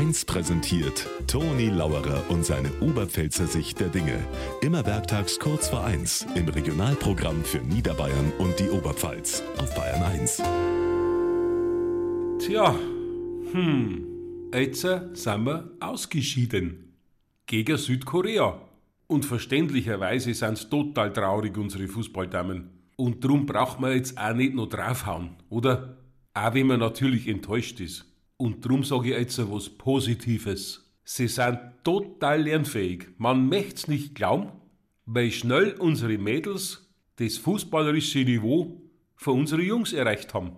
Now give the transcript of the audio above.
1 präsentiert Toni Lauerer und seine Oberpfälzer Sicht der Dinge. Immer werktags kurz vor 1 im Regionalprogramm für Niederbayern und die Oberpfalz auf Bayern 1. Tja, hm, jetzt sind wir ausgeschieden. Gegen Südkorea. Und verständlicherweise sind's total traurig, unsere Fußballdamen. Und drum braucht man jetzt auch nicht noch draufhauen, oder? Auch wenn man natürlich enttäuscht ist. Und drum sage ich jetzt was Positives. Sie sind total lernfähig. Man möcht's nicht glauben, weil schnell unsere Mädels das fußballerische Niveau von unseren Jungs erreicht haben.